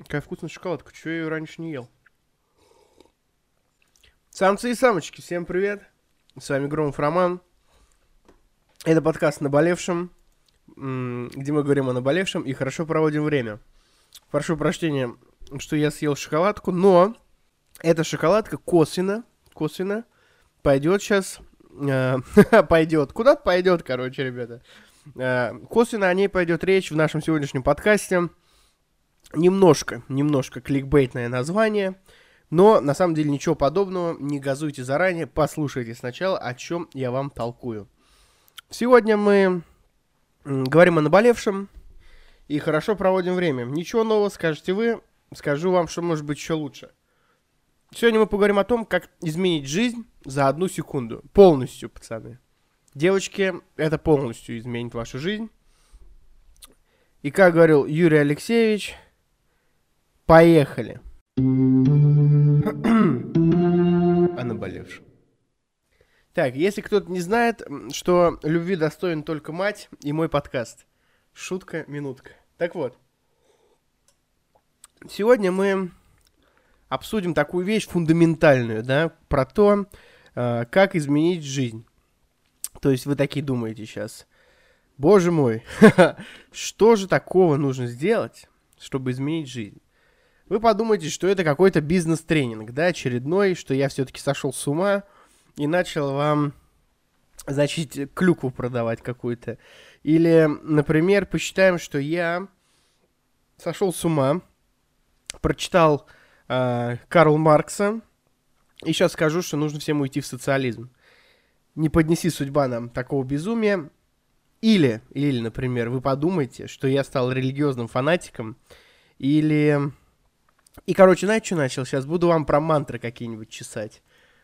Какая вкусная шоколадка. Чего я ее раньше не ел? Самцы и самочки, всем привет. С вами Громов Роман. Это подкаст «Наболевшим», где мы говорим о наболевшем и хорошо проводим время. Прошу прощения, что я съел шоколадку, но эта шоколадка косвенно, косвенно пойдет сейчас, э, пойдет, куда-то пойдет, короче, ребята. Э, косвенно о ней пойдет речь в нашем сегодняшнем подкасте. Немножко, немножко кликбейтное название, но на самом деле ничего подобного, не газуйте заранее, послушайте сначала, о чем я вам толкую. Сегодня мы говорим о наболевшем и хорошо проводим время. Ничего нового скажете вы, скажу вам, что может быть еще лучше. Сегодня мы поговорим о том, как изменить жизнь за одну секунду. Полностью, пацаны. Девочки, это полностью изменит вашу жизнь. И как говорил Юрий Алексеевич, Поехали. О наболевшем. Так, если кто-то не знает, что любви достоин только мать и мой подкаст. Шутка, минутка. Так вот. Сегодня мы обсудим такую вещь фундаментальную, да, про то, э, как изменить жизнь. То есть вы такие думаете сейчас, боже мой, что же такого нужно сделать, чтобы изменить жизнь? Вы подумаете, что это какой-то бизнес-тренинг, да, очередной, что я все-таки сошел с ума и начал вам, значит, клюкву продавать какую-то. Или, например, посчитаем, что я сошел с ума, прочитал э, Карл Маркса, и сейчас скажу, что нужно всем уйти в социализм. Не поднеси судьба нам такого безумия. Или, или, например, вы подумаете, что я стал религиозным фанатиком, или и, короче, знаете, что начал? Сейчас буду вам про мантры какие-нибудь чесать.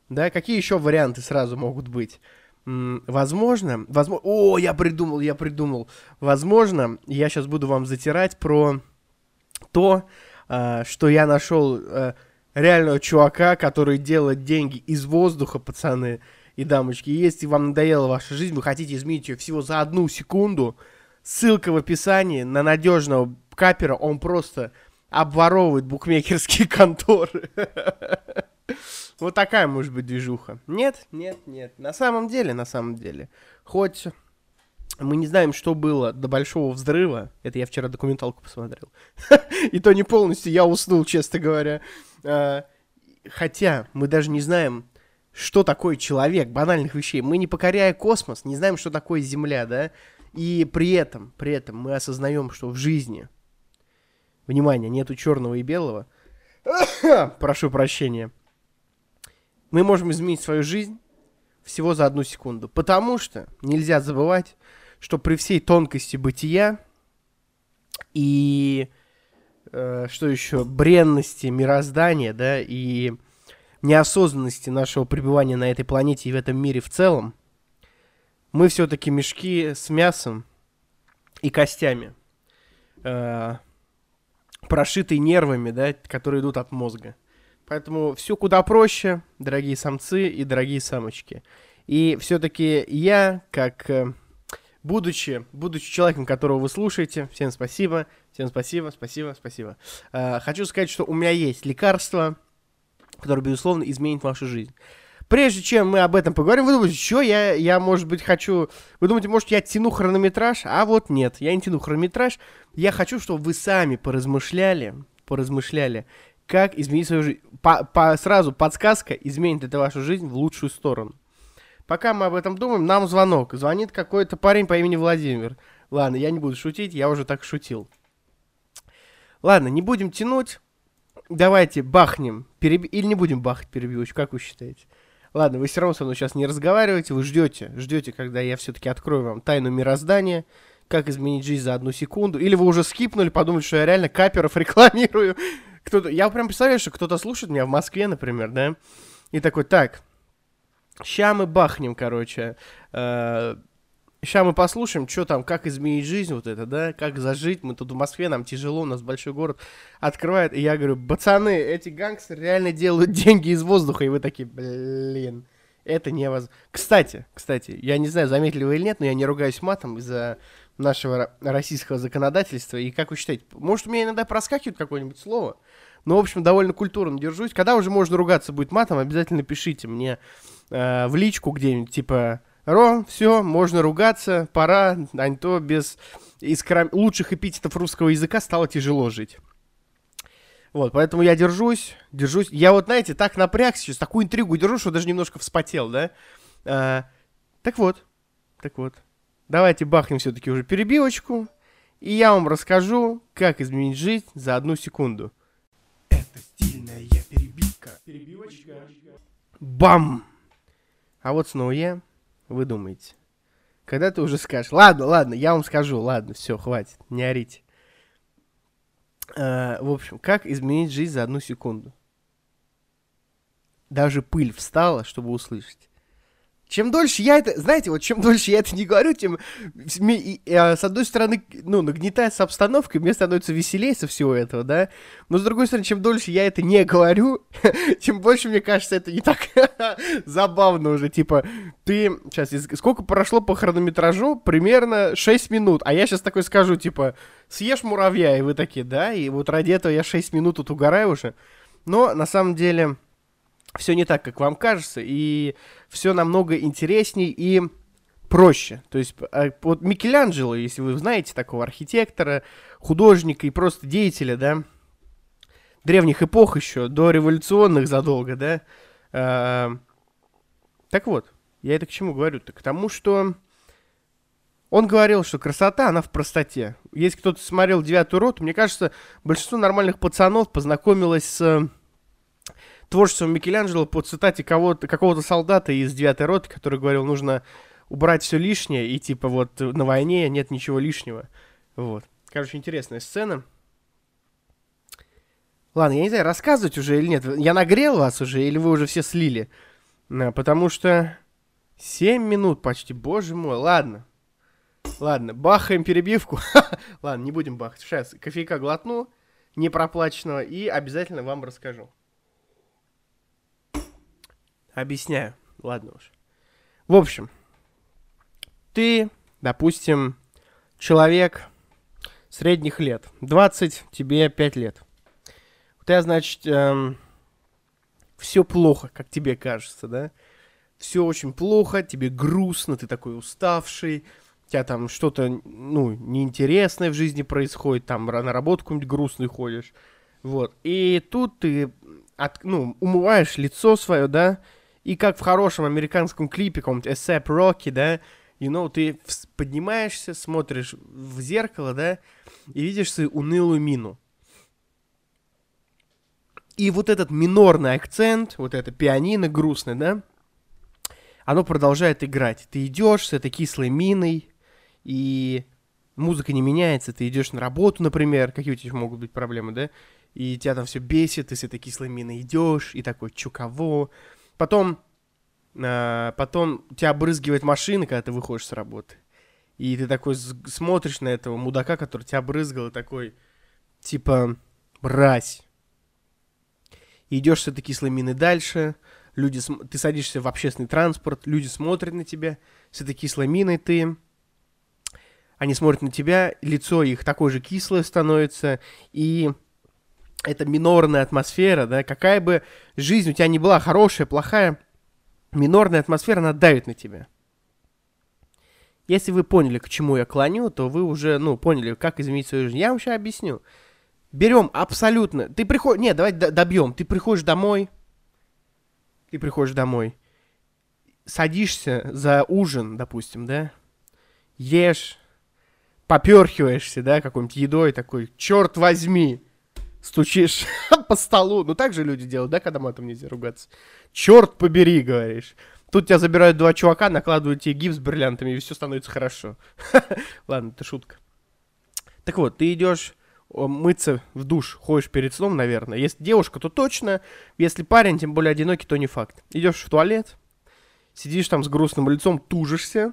Да, какие еще варианты сразу могут быть? Возможно, возможно... О, я придумал, я придумал. Возможно, я сейчас буду вам затирать про то, э, что я нашел э, реального чувака, который делает деньги из воздуха, пацаны и дамочки. Если вам надоела ваша жизнь, вы хотите изменить ее всего за одну секунду, ссылка в описании на надежного капера, он просто обворовывать букмекерские конторы. Вот такая может быть движуха. Нет, нет, нет. На самом деле, на самом деле. Хоть мы не знаем, что было до большого взрыва. Это я вчера документалку посмотрел. И то не полностью, я уснул, честно говоря. А, хотя мы даже не знаем, что такое человек, банальных вещей. Мы, не покоряя космос, не знаем, что такое Земля, да? И при этом, при этом мы осознаем, что в жизни Внимание, нету черного и белого. Прошу прощения. Мы можем изменить свою жизнь всего за одну секунду. Потому что нельзя забывать, что при всей тонкости бытия и э, что еще, бренности мироздания, да, и неосознанности нашего пребывания на этой планете и в этом мире в целом, мы все-таки мешки с мясом и костями. Э, прошитый нервами, да, которые идут от мозга. Поэтому все куда проще, дорогие самцы и дорогие самочки. И все-таки я, как э, будучи, будучи человеком, которого вы слушаете, всем спасибо, всем спасибо, спасибо, спасибо. Э, хочу сказать, что у меня есть лекарство, которое, безусловно, изменит вашу жизнь. Прежде чем мы об этом поговорим, вы думаете, что я, я, может быть, хочу... Вы думаете, может, я тяну хронометраж? А вот нет, я не тяну хронометраж. Я хочу, чтобы вы сами поразмышляли, поразмышляли, как изменить свою жизнь. По, по, сразу подсказка изменит это вашу жизнь в лучшую сторону. Пока мы об этом думаем, нам звонок. Звонит какой-то парень по имени Владимир. Ладно, я не буду шутить, я уже так шутил. Ладно, не будем тянуть. Давайте бахнем. Переб... Или не будем бахать перебивочку, как вы считаете? Ладно, вы все равно со мной сейчас не разговариваете, вы ждете, ждете, когда я все-таки открою вам тайну мироздания, как изменить жизнь за одну секунду. Или вы уже скипнули, подумали, что я реально каперов рекламирую. Кто-то, я прям представляю, что кто-то слушает меня в Москве, например, да, и такой, так, ща мы бахнем, короче, э, Сейчас мы послушаем, что там, как изменить жизнь вот это, да, как зажить. Мы тут в Москве, нам тяжело, у нас большой город. Открывает, и я говорю, пацаны, эти гангстеры реально делают деньги из воздуха. И вы такие, блин, это невозможно. Кстати, кстати, я не знаю, заметили вы или нет, но я не ругаюсь матом из-за нашего российского законодательства. И как вы считаете, может, у меня иногда проскакивает какое-нибудь слово? Но, в общем, довольно культурно держусь. Когда уже можно ругаться будет матом, обязательно пишите мне э, в личку где-нибудь, типа, Ро, все, можно ругаться, пора, а не то без из лучших эпитетов русского языка стало тяжело жить. Вот, поэтому я держусь, держусь. Я вот, знаете, так напрягся сейчас, такую интригу держу, что даже немножко вспотел, да? А, так вот, так вот. Давайте бахнем все-таки уже перебивочку, и я вам расскажу, как изменить жизнь за одну секунду. Это стильная перебивка. Перебивочка. Бам! А вот снова я. Вы думаете? Когда ты уже скажешь, ладно, ладно, я вам скажу, ладно, все, хватит, не орите. А, в общем, как изменить жизнь за одну секунду? Даже пыль встала, чтобы услышать. Чем дольше я это, знаете, вот чем дольше я это не говорю, тем, с одной стороны, ну, нагнетается обстановка, и мне становится веселее со всего этого, да, но с другой стороны, чем дольше я это не говорю, тем больше, мне кажется, это не так забавно уже, типа, ты, сейчас, сколько прошло по хронометражу? Примерно 6 минут, а я сейчас такой скажу, типа, съешь муравья, и вы такие, да, и вот ради этого я 6 минут тут угораю уже, но, на самом деле, все не так, как вам кажется, и все намного интересней и проще. То есть а, вот Микеланджело, если вы знаете такого архитектора, художника и просто деятеля, да, древних эпох еще, до революционных задолго, да. А, так вот, я это к чему говорю-то? К тому, что он говорил, что красота, она в простоте. Если кто-то смотрел «Девятую роту», мне кажется, большинство нормальных пацанов познакомилось с творчеством Микеланджело по цитате кого-то, какого-то солдата из девятой роты, который говорил, нужно убрать все лишнее, и типа вот на войне нет ничего лишнего. Вот. Короче, интересная сцена. Ладно, я не знаю, рассказывать уже или нет. Я нагрел вас уже, или вы уже все слили? Потому что 7 минут почти, боже мой. Ладно. Ладно, бахаем перебивку. Ладно, не будем бахать. Сейчас кофейка глотну, непроплаченного, и обязательно вам расскажу. Объясняю. Ладно уж. В общем, ты, допустим, человек средних лет. 20, тебе 5 лет. У тебя, значит, эм, все плохо, как тебе кажется, да? Все очень плохо, тебе грустно, ты такой уставший, у тебя там что-то, ну, неинтересное в жизни происходит, там на работу какую-нибудь грустную ходишь, вот. И тут ты, от, ну, умываешь лицо свое, да, и как в хорошем американском клипе, каком-то ASAP Rocky, да, you know, ты поднимаешься, смотришь в зеркало, да, и видишь свою унылую мину. И вот этот минорный акцент, вот это пианино грустное, да, оно продолжает играть. Ты идешь с этой кислой миной, и музыка не меняется. Ты идешь на работу, например, какие у тебя могут быть проблемы, да, и тебя там все бесит, ты с этой кислой миной идешь, и такой, чё, кого? Потом, э, потом тебя обрызгивает машина, когда ты выходишь с работы. И ты такой смотришь на этого мудака, который тебя обрызгал, и такой, типа, мразь. Идешь с этой кислой мины дальше, люди, ты садишься в общественный транспорт, люди смотрят на тебя, с этой кислой миной ты, они смотрят на тебя, лицо их такое же кислое становится, и это минорная атмосфера, да, какая бы жизнь у тебя не была, хорошая, плохая, минорная атмосфера, она давит на тебя. Если вы поняли, к чему я клоню, то вы уже, ну, поняли, как изменить свою жизнь. Я вам сейчас объясню. Берем абсолютно... Ты приходишь... Нет, давай добьем. Ты приходишь домой. Ты приходишь домой. Садишься за ужин, допустим, да? Ешь. Поперхиваешься, да, какой-нибудь едой такой. Черт возьми стучишь по столу. Ну, так же люди делают, да, когда матом нельзя ругаться. Черт побери, говоришь. Тут тебя забирают два чувака, накладывают тебе гипс с бриллиантами, и все становится хорошо. Ладно, это шутка. Так вот, ты идешь мыться в душ, ходишь перед сном, наверное. Если девушка, то точно. Если парень, тем более одинокий, то не факт. Идешь в туалет, сидишь там с грустным лицом, тужишься,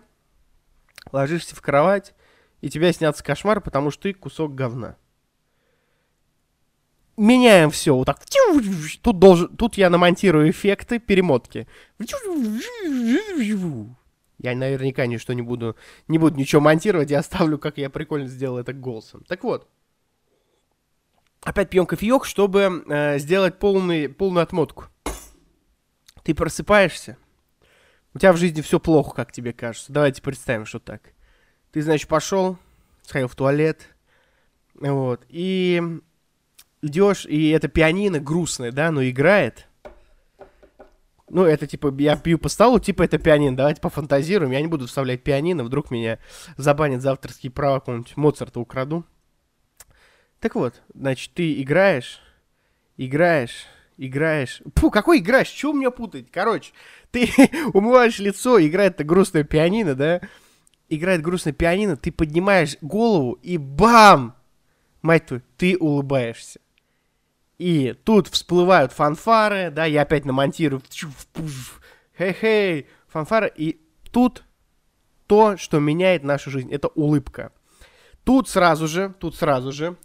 ложишься в кровать, и тебя снятся кошмар, потому что ты кусок говна меняем все. Вот так. Тут, должен, тут я намонтирую эффекты перемотки. Я наверняка ничто не буду, не буду ничего монтировать, я оставлю, как я прикольно сделал это голосом. Так вот, опять пьем кофеек, чтобы э, сделать полный, полную отмотку. Ты просыпаешься, у тебя в жизни все плохо, как тебе кажется. Давайте представим, что так. Ты, значит, пошел, сходил в туалет, вот, и идешь, и это пианино грустное, да, но играет. Ну, это типа, я пью по столу, типа это пианино, давайте пофантазируем. Я не буду вставлять пианино, вдруг меня забанят за авторские права, какого-нибудь Моцарта украду. Так вот, значит, ты играешь, играешь, играешь. Фу, какой играешь? Чего меня путать? Короче, ты умываешь лицо, играет это грустное пианино, да? Играет грустное пианино, ты поднимаешь голову и бам! Мать твою, ты улыбаешься. И тут всплывают фанфары, да, я опять намонтирую. Хей-хей, фанфары. И тут то, что меняет нашу жизнь, это улыбка. Тут сразу же, тут сразу же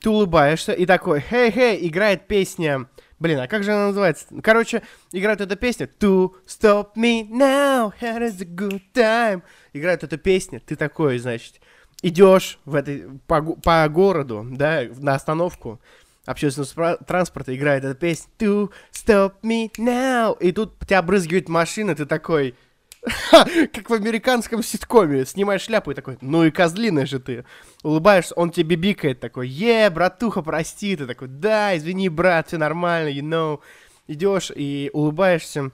ты улыбаешься и такой, хей-хей, играет песня. Блин, а как же она называется? Короче, играет эта песня. To stop me now, here is a good time. Играет эта песня, ты такой, значит, идешь в этой, по, по городу, да, на остановку общественного транспорта, играет эта песня To stop me now. И тут тебя брызгивает машина, ты такой, как в американском ситкоме. Снимаешь шляпу и такой, ну и козлиная же ты. Улыбаешься, он тебе бибикает такой, е, братуха, прости. Ты такой, да, извини, брат, все нормально, you know. Идешь и улыбаешься,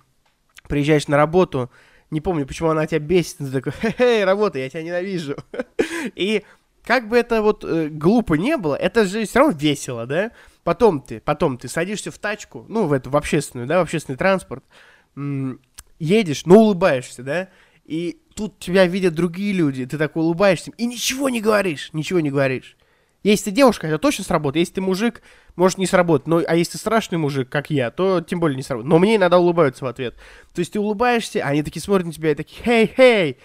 приезжаешь на работу, не помню, почему она тебя бесит, ты такой, хе-хе, работа, я тебя ненавижу. и как бы это вот э, глупо не было, это же все равно весело, да? Потом ты, потом ты садишься в тачку, ну, в эту, в общественную, да, в общественный транспорт, едешь, но улыбаешься, да, и тут тебя видят другие люди, ты так улыбаешься и ничего не говоришь, ничего не говоришь. Если ты девушка, это точно сработает. Если ты мужик, может не сработать. Но, а если ты страшный мужик, как я, то тем более не сработает. Но мне иногда улыбаются в ответ. То есть ты улыбаешься, они такие смотрят на тебя и такие, хей, хей,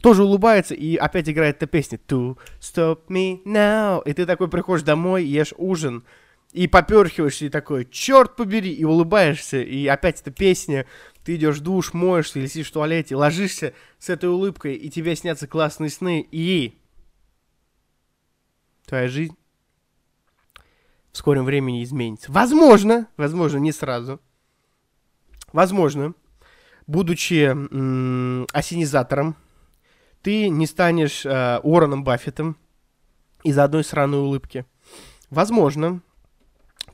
тоже улыбаются, и опять играет эта песня To stop me now. И ты такой приходишь домой, ешь ужин, и поперхиваешься, и такой, черт побери, и улыбаешься, и опять эта песня, ты идешь в душ, моешься, или сидишь в туалете, ложишься с этой улыбкой, и тебе снятся классные сны, и твоя жизнь в скором времени изменится. Возможно, возможно, не сразу. Возможно, будучи м- осенизатором, ты не станешь э, Уорреном Баффетом из-за одной сраной улыбки. Возможно,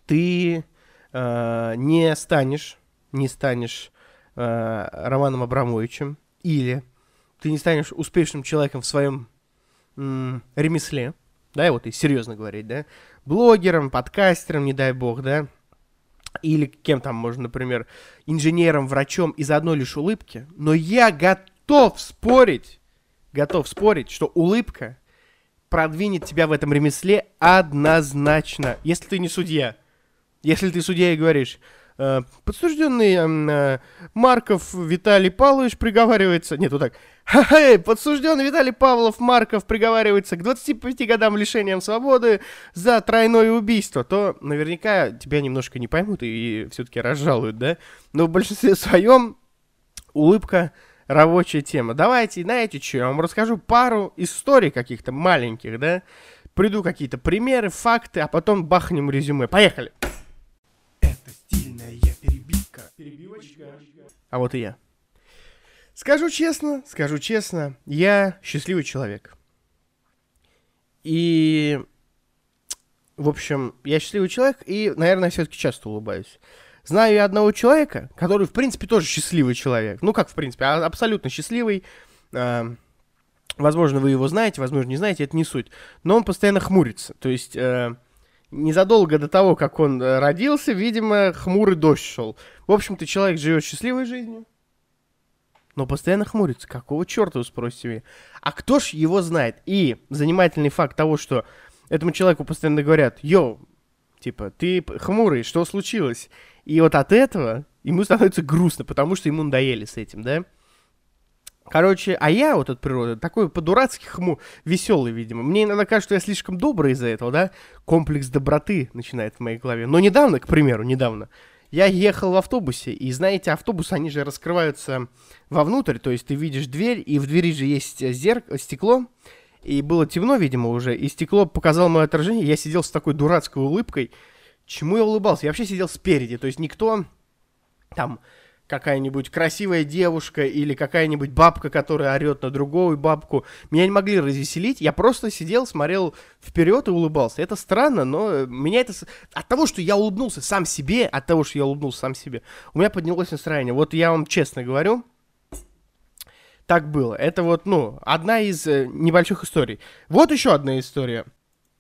ты э, не станешь, не станешь э, Романом Абрамовичем, или ты не станешь успешным человеком в своем м, ремесле, да, вот и серьезно говорить, да, блогером, подкастером, не дай бог, да, или кем там можно, например, инженером, врачом из одной лишь улыбки, но я готов спорить, готов спорить, что улыбка продвинет тебя в этом ремесле однозначно, если ты не судья. Если ты судья и говоришь, э, подсужденный э, Марков Виталий Павлович приговаривается... Нет, вот так. Ха-ха, подсужденный Виталий Павлов Марков приговаривается к 25 годам лишением свободы за тройное убийство, то наверняка тебя немножко не поймут и, все-таки разжалуют, да? Но в большинстве своем улыбка рабочая тема. Давайте, знаете что, я вам расскажу пару историй каких-то маленьких, да? Приду какие-то примеры, факты, а потом бахнем резюме. Поехали! Это стильная перебивка. Перебивочка. А вот и я. Скажу честно, скажу честно, я счастливый человек. И, в общем, я счастливый человек и, наверное, все-таки часто улыбаюсь. Знаю я одного человека, который, в принципе, тоже счастливый человек. Ну, как, в принципе, а абсолютно счастливый. А, возможно, вы его знаете, возможно, не знаете, это не суть. Но он постоянно хмурится. То есть, э, незадолго до того, как он э, родился, видимо, хмурый дождь шел. В общем-то, человек живет счастливой жизнью, но постоянно хмурится. Какого черта, вы спросите меня? А кто ж его знает? И занимательный факт того, что этому человеку постоянно говорят, йоу, типа, ты хмурый, что случилось? И вот от этого ему становится грустно, потому что ему надоели с этим, да? Короче, а я вот от природы такой по-дурацки хму, веселый, видимо. Мне иногда кажется, что я слишком добрый из-за этого, да? Комплекс доброты начинает в моей голове. Но недавно, к примеру, недавно, я ехал в автобусе, и знаете, автобусы, они же раскрываются вовнутрь, то есть ты видишь дверь, и в двери же есть зерк... стекло, и было темно, видимо, уже, и стекло показало мое отражение, я сидел с такой дурацкой улыбкой, чему я улыбался? Я вообще сидел спереди, то есть никто там какая-нибудь красивая девушка или какая-нибудь бабка, которая орет на другую бабку, меня не могли развеселить. Я просто сидел, смотрел вперед и улыбался. Это странно, но меня это... От того, что я улыбнулся сам себе, от того, что я улыбнулся сам себе, у меня поднялось настроение. Вот я вам честно говорю, так было. Это вот, ну, одна из э, небольших историй. Вот еще одна история.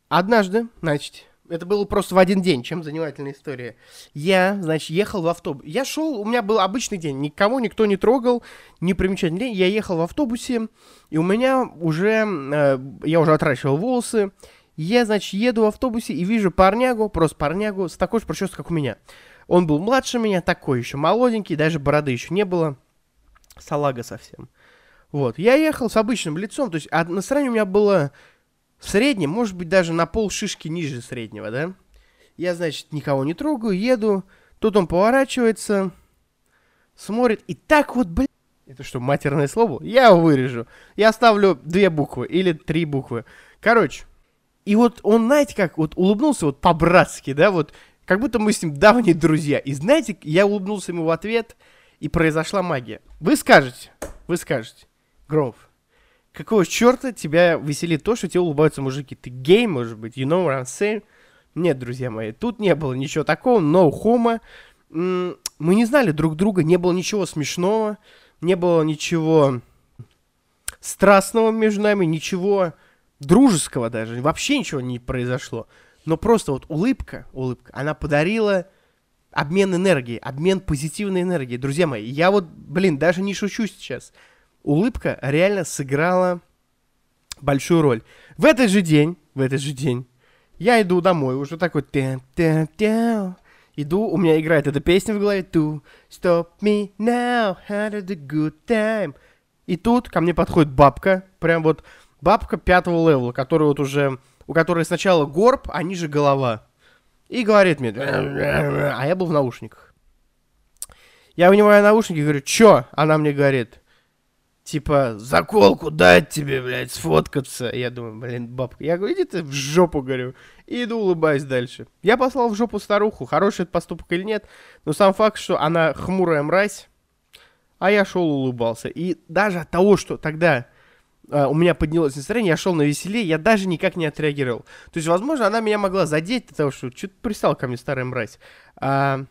Однажды, значит, это было просто в один день, чем занимательная история. Я, значит, ехал в автобус. Я шел, у меня был обычный день, никого никто не трогал, не примечательный день. Я ехал в автобусе, и у меня уже, э, я уже отращивал волосы. Я, значит, еду в автобусе и вижу парнягу, просто парнягу, с такой же прической, как у меня. Он был младше меня, такой еще молоденький, даже бороды еще не было. Салага совсем. Вот, я ехал с обычным лицом, то есть а настроение у меня было в среднем, может быть, даже на пол шишки ниже среднего, да? Я, значит, никого не трогаю, еду. Тут он поворачивается, смотрит, и так вот, блин... Это что, матерное слово? Я его вырежу. Я оставлю две буквы или три буквы. Короче, и вот он, знаете, как вот улыбнулся вот по-братски, да, вот как будто мы с ним давние друзья. И знаете, я улыбнулся ему в ответ, и произошла магия. Вы скажете, вы скажете, Громов, какого черта тебя веселит то, что тебе улыбаются мужики? Ты гей, может быть? You know what I'm saying? Нет, друзья мои, тут не было ничего такого, no homo. Мы не знали друг друга, не было ничего смешного, не было ничего страстного между нами, ничего дружеского даже, вообще ничего не произошло. Но просто вот улыбка, улыбка, она подарила обмен энергией, обмен позитивной энергией. Друзья мои, я вот, блин, даже не шучу сейчас улыбка реально сыграла большую роль. В этот же день, в этот же день, я иду домой, уже такой... Иду, у меня играет эта песня в голове. To stop me now, had a good time. И тут ко мне подходит бабка, прям вот бабка пятого левела, которая вот уже, у которой сначала горб, а ниже голова. И говорит мне, а я был в наушниках. Я вынимаю наушники и говорю, чё? Она мне говорит, типа, заколку дать тебе, блядь, сфоткаться. Я думаю, блин, бабка. Я говорю, иди ты в жопу, говорю. И иду, улыбаюсь дальше. Я послал в жопу старуху, хороший это поступок или нет. Но сам факт, что она хмурая мразь, а я шел улыбался. И даже от того, что тогда э, у меня поднялось настроение, я шел на веселее, я даже никак не отреагировал. То есть, возможно, она меня могла задеть, от того, что что-то пристал ко мне старая мразь. А,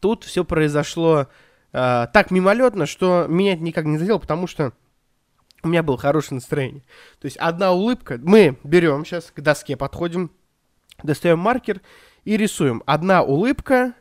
тут все произошло э, так мимолетно, что меня это никак не задело, потому что у меня было хорошее настроение. То есть одна улыбка, мы берем сейчас к доске, подходим, достаем маркер и рисуем. Одна улыбка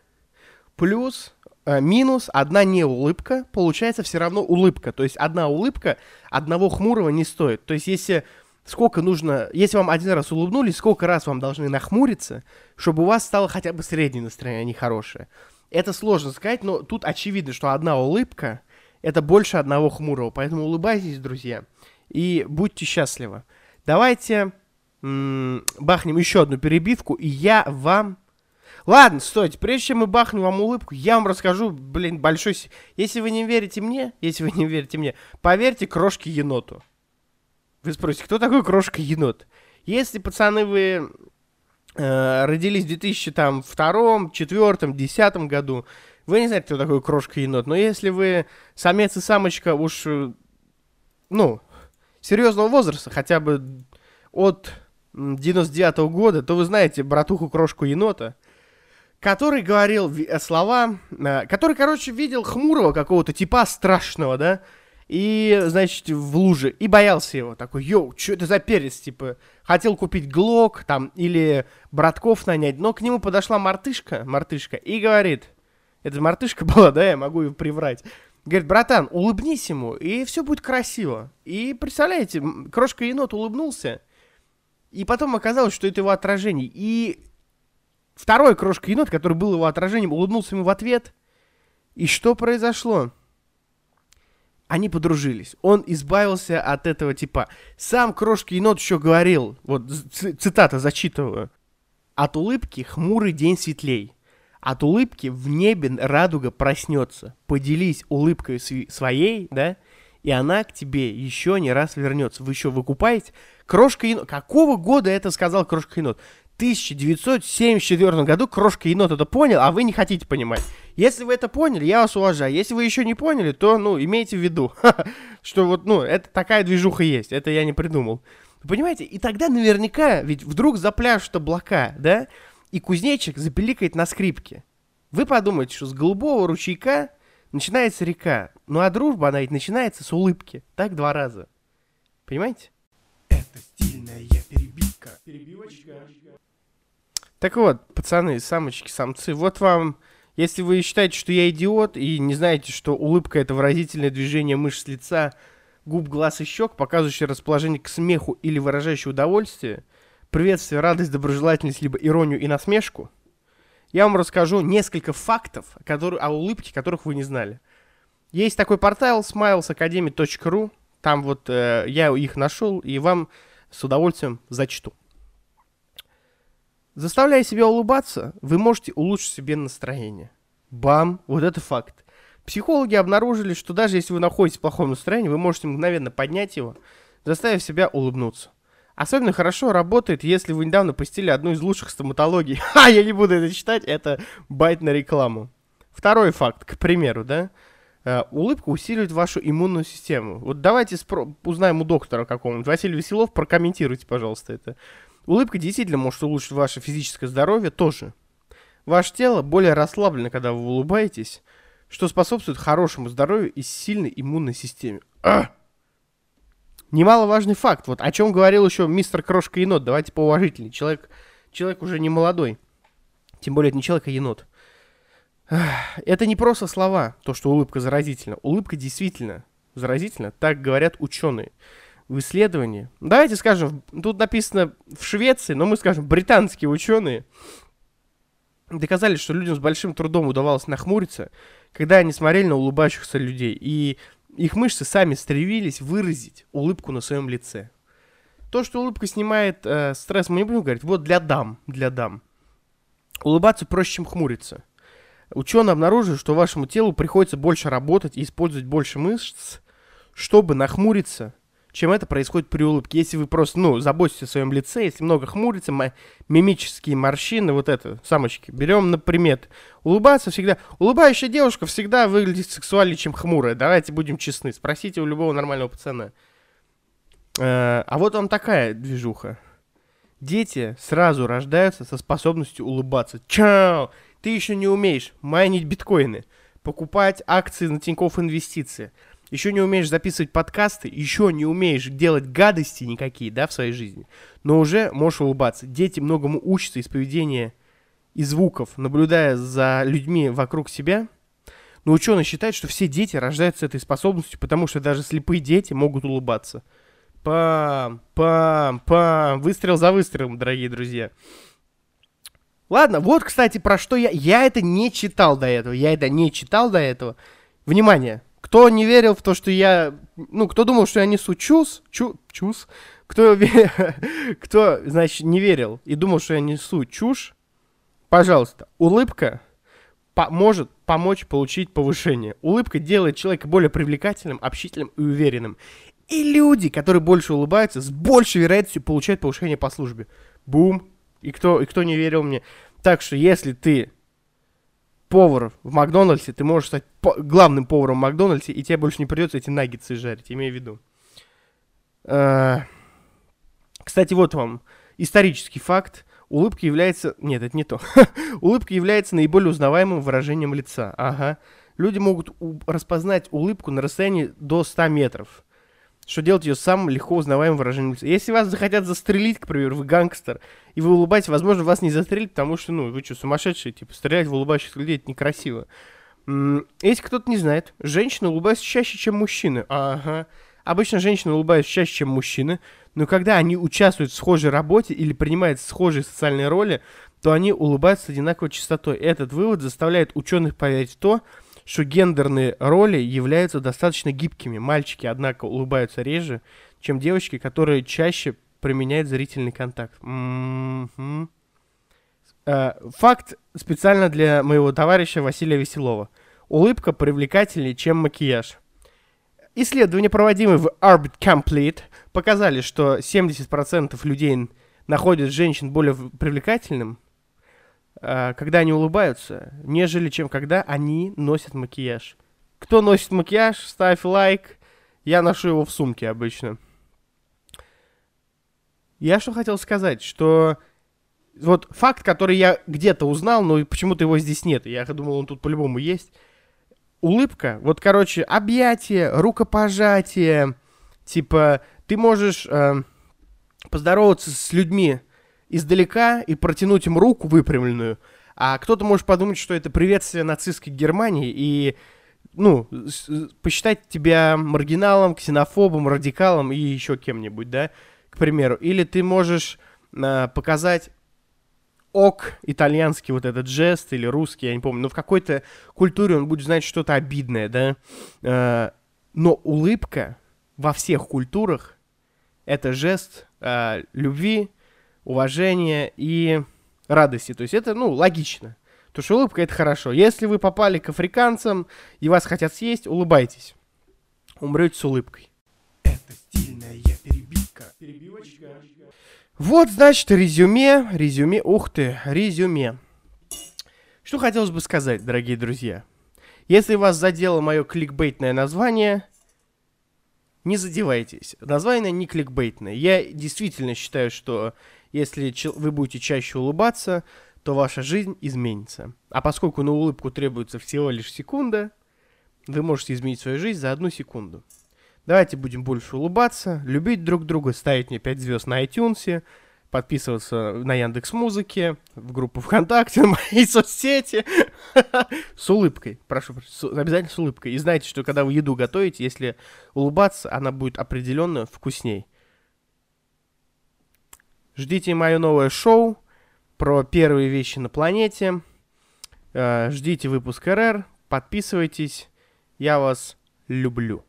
плюс э, минус одна не улыбка, получается все равно улыбка. То есть одна улыбка одного хмурого не стоит. То есть если сколько нужно, если вам один раз улыбнулись, сколько раз вам должны нахмуриться, чтобы у вас стало хотя бы среднее настроение, а не хорошее. Это сложно сказать, но тут очевидно, что одна улыбка — это больше одного хмурого. Поэтому улыбайтесь, друзья, и будьте счастливы. Давайте бахнем еще одну перебивку, и я вам... Ладно, стойте, прежде чем мы бахнем вам улыбку, я вам расскажу, блин, большой... Если вы не верите мне, если вы не верите мне, поверьте крошке еноту. Вы спросите, кто такой крошка енот? Если, пацаны, вы родились в 2002, 2004, 2010 году, вы не знаете, кто такой крошка-енот, но если вы самец и самочка уж, э, ну, серьезного возраста, хотя бы от 99 -го года, то вы знаете братуху крошку-енота, который говорил э, слова, э, который, короче, видел хмурого какого-то типа страшного, да, и, значит, в луже, и боялся его, такой, йоу, что это за перец, типа, хотел купить глок, там, или братков нанять, но к нему подошла мартышка, мартышка, и говорит, это мартышка была, да, я могу ее приврать, говорит, братан, улыбнись ему, и все будет красиво, и, представляете, крошка енот улыбнулся, и потом оказалось, что это его отражение, и второй крошка енот, который был его отражением, улыбнулся ему в ответ, и что произошло? Они подружились. Он избавился от этого типа. Сам крошки енот еще говорил, вот цитата зачитываю. От улыбки хмурый день светлей. От улыбки в небе радуга проснется. Поделись улыбкой своей, да, и она к тебе еще не раз вернется. Вы еще выкупаете? Крошка енот. Какого года это сказал Крошка енот? 1974 году Крошка енот это понял, а вы не хотите понимать. Если вы это поняли, я вас уважаю. Если вы еще не поняли, то, ну, имейте в виду, что вот, ну, это такая движуха есть. Это я не придумал. Вы понимаете? И тогда наверняка, ведь вдруг запляшут облака, да? И кузнечик запеликает на скрипке. Вы подумаете, что с голубого ручейка начинается река. Ну а дружба, она ведь начинается с улыбки. Так два раза. Понимаете? Это стильная перебивка. Перебивочка. Так вот, пацаны, самочки, самцы, вот вам, если вы считаете, что я идиот, и не знаете, что улыбка это выразительное движение мышц лица, губ, глаз и щек, показывающее расположение к смеху или выражающее удовольствие, приветствие, радость, доброжелательность, либо иронию и насмешку, я вам расскажу несколько фактов которые, о улыбке, которых вы не знали. Есть такой портал smilesacademy.ru, там вот э, я их нашел и вам с удовольствием зачту. Заставляя себя улыбаться, вы можете улучшить себе настроение. Бам! Вот это факт. Психологи обнаружили, что даже если вы находитесь в плохом настроении, вы можете мгновенно поднять его, заставив себя улыбнуться. Особенно хорошо работает, если вы недавно посетили одну из лучших стоматологий. Ха, я не буду это читать, это байт на рекламу. Второй факт, к примеру, да? Uh, улыбка усиливает вашу иммунную систему. Вот давайте спро- узнаем у доктора какого-нибудь. Василий Веселов, прокомментируйте, пожалуйста, это. Улыбка действительно может улучшить ваше физическое здоровье тоже. Ваше тело более расслаблено, когда вы улыбаетесь, что способствует хорошему здоровью и сильной иммунной системе. А! Немаловажный факт. Вот о чем говорил еще мистер Крошка Енот. Давайте поуважительнее. Человек, человек уже не молодой. Тем более это не человек, а енот. Это не просто слова, то, что улыбка заразительна. Улыбка действительно заразительна, так говорят ученые. В исследовании, давайте скажем, тут написано в Швеции, но мы скажем, британские ученые доказали, что людям с большим трудом удавалось нахмуриться, когда они смотрели на улыбающихся людей, и их мышцы сами стремились выразить улыбку на своем лице. То, что улыбка снимает э, стресс, мы не будем говорить, вот для дам, для дам. Улыбаться проще, чем хмуриться. Ученые обнаружили, что вашему телу приходится больше работать и использовать больше мышц, чтобы нахмуриться, чем это происходит при улыбке. Если вы просто, ну, заботитесь о своем лице, если много хмурится, мимические морщины, вот это, самочки, берем на примет. Улыбаться всегда... Улыбающая девушка всегда выглядит сексуальнее, чем хмурая. Давайте будем честны. Спросите у любого нормального пацана. Э, а вот вам такая движуха. Дети сразу рождаются со способностью улыбаться. Чао! Ты еще не умеешь майнить биткоины, покупать акции на Тинькофф Инвестиции, еще не умеешь записывать подкасты, еще не умеешь делать гадости никакие, да, в своей жизни, но уже можешь улыбаться. Дети многому учатся из поведения и звуков, наблюдая за людьми вокруг себя. Но ученые считают, что все дети рождаются с этой способностью, потому что даже слепые дети могут улыбаться. Пам, пам, пам. Выстрел за выстрелом, дорогие друзья. Ладно, вот, кстати, про что я... Я это не читал до этого. Я это не читал до этого. Внимание. Кто не верил в то, что я... Ну, кто думал, что я несу чус... Чу... Чус... Кто, кто, значит, не верил и думал, что я несу чушь, пожалуйста, улыбка по может помочь получить повышение. Улыбка делает человека более привлекательным, общительным и уверенным. И люди, которые больше улыбаются, с большей вероятностью получают повышение по службе. Бум, и кто, и кто не верил мне. Так что, если ты повар в Макдональдсе, ты можешь стать главным поваром в Макдональдсе, и тебе больше не придется эти наггетсы жарить, имею в виду. А, кстати, вот вам исторический факт. Улыбка является... Нет, это не то. Улыбка является наиболее узнаваемым выражением лица. Ага. Люди могут распознать улыбку на расстоянии до 100 метров что делать ее самым легко узнаваемым выражением лица. Если вас захотят застрелить, к примеру, вы гангстер, и вы улыбаетесь, возможно, вас не застрелят, потому что, ну, вы что, сумасшедшие, типа, стрелять в улыбающихся людей, это некрасиво. Если кто-то не знает, женщины улыбаются чаще, чем мужчины. Ага. Обычно женщины улыбаются чаще, чем мужчины, но когда они участвуют в схожей работе или принимают схожие социальные роли, то они улыбаются с одинаковой частотой. Этот вывод заставляет ученых поверить в то, гендерные роли являются достаточно гибкими. Мальчики, однако, улыбаются реже, чем девочки, которые чаще применяют зрительный контакт. М-м-м. Э, факт специально для моего товарища Василия Веселова. Улыбка привлекательнее, чем макияж. Исследования, проводимые в Orbit Complete, показали, что 70% людей находят женщин более привлекательным, когда они улыбаются, нежели чем когда они носят макияж. Кто носит макияж, ставь лайк. Я ношу его в сумке обычно. Я что хотел сказать, что вот факт, который я где-то узнал, но почему-то его здесь нет. Я думал, он тут по-любому есть. Улыбка, вот, короче, объятие, рукопожатие, типа, ты можешь э, поздороваться с людьми издалека и протянуть им руку выпрямленную, а кто-то может подумать, что это приветствие нацистской Германии и, ну, посчитать тебя маргиналом, ксенофобом, радикалом и еще кем-нибудь, да, к примеру. Или ты можешь э, показать ок, итальянский вот этот жест или русский, я не помню, но в какой-то культуре он будет знать что-то обидное, да. Э, но улыбка во всех культурах это жест э, любви, уважения и радости. То есть это, ну, логично. Потому что улыбка это хорошо. Если вы попали к африканцам и вас хотят съесть, улыбайтесь. Умрете с улыбкой. Это стильная перебивка. Перебивочка. Вот, значит, резюме, резюме, ух ты, резюме. Что хотелось бы сказать, дорогие друзья. Если вас задело мое кликбейтное название, не задевайтесь. Название не кликбейтное. Я действительно считаю, что если вы будете чаще улыбаться, то ваша жизнь изменится. А поскольку на улыбку требуется всего лишь секунда, вы можете изменить свою жизнь за одну секунду. Давайте будем больше улыбаться, любить друг друга, ставить мне 5 звезд на iTunes, подписываться на Яндекс Музыке, в группу ВКонтакте, на мои соцсети. С улыбкой, прошу, обязательно с улыбкой. И знайте, что когда вы еду готовите, если улыбаться, она будет определенно вкусней. Ждите мое новое шоу про первые вещи на планете. Э, ждите выпуск РР, подписывайтесь. Я вас люблю.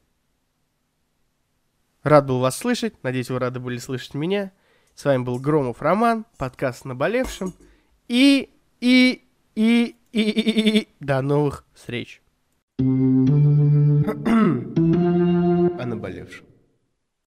Рад был вас слышать. Надеюсь, вы рады были слышать меня. С вами был Громов Роман, подкаст «Наболевшим». И, и, и, и, и, и, и, до новых встреч. О наболевшем.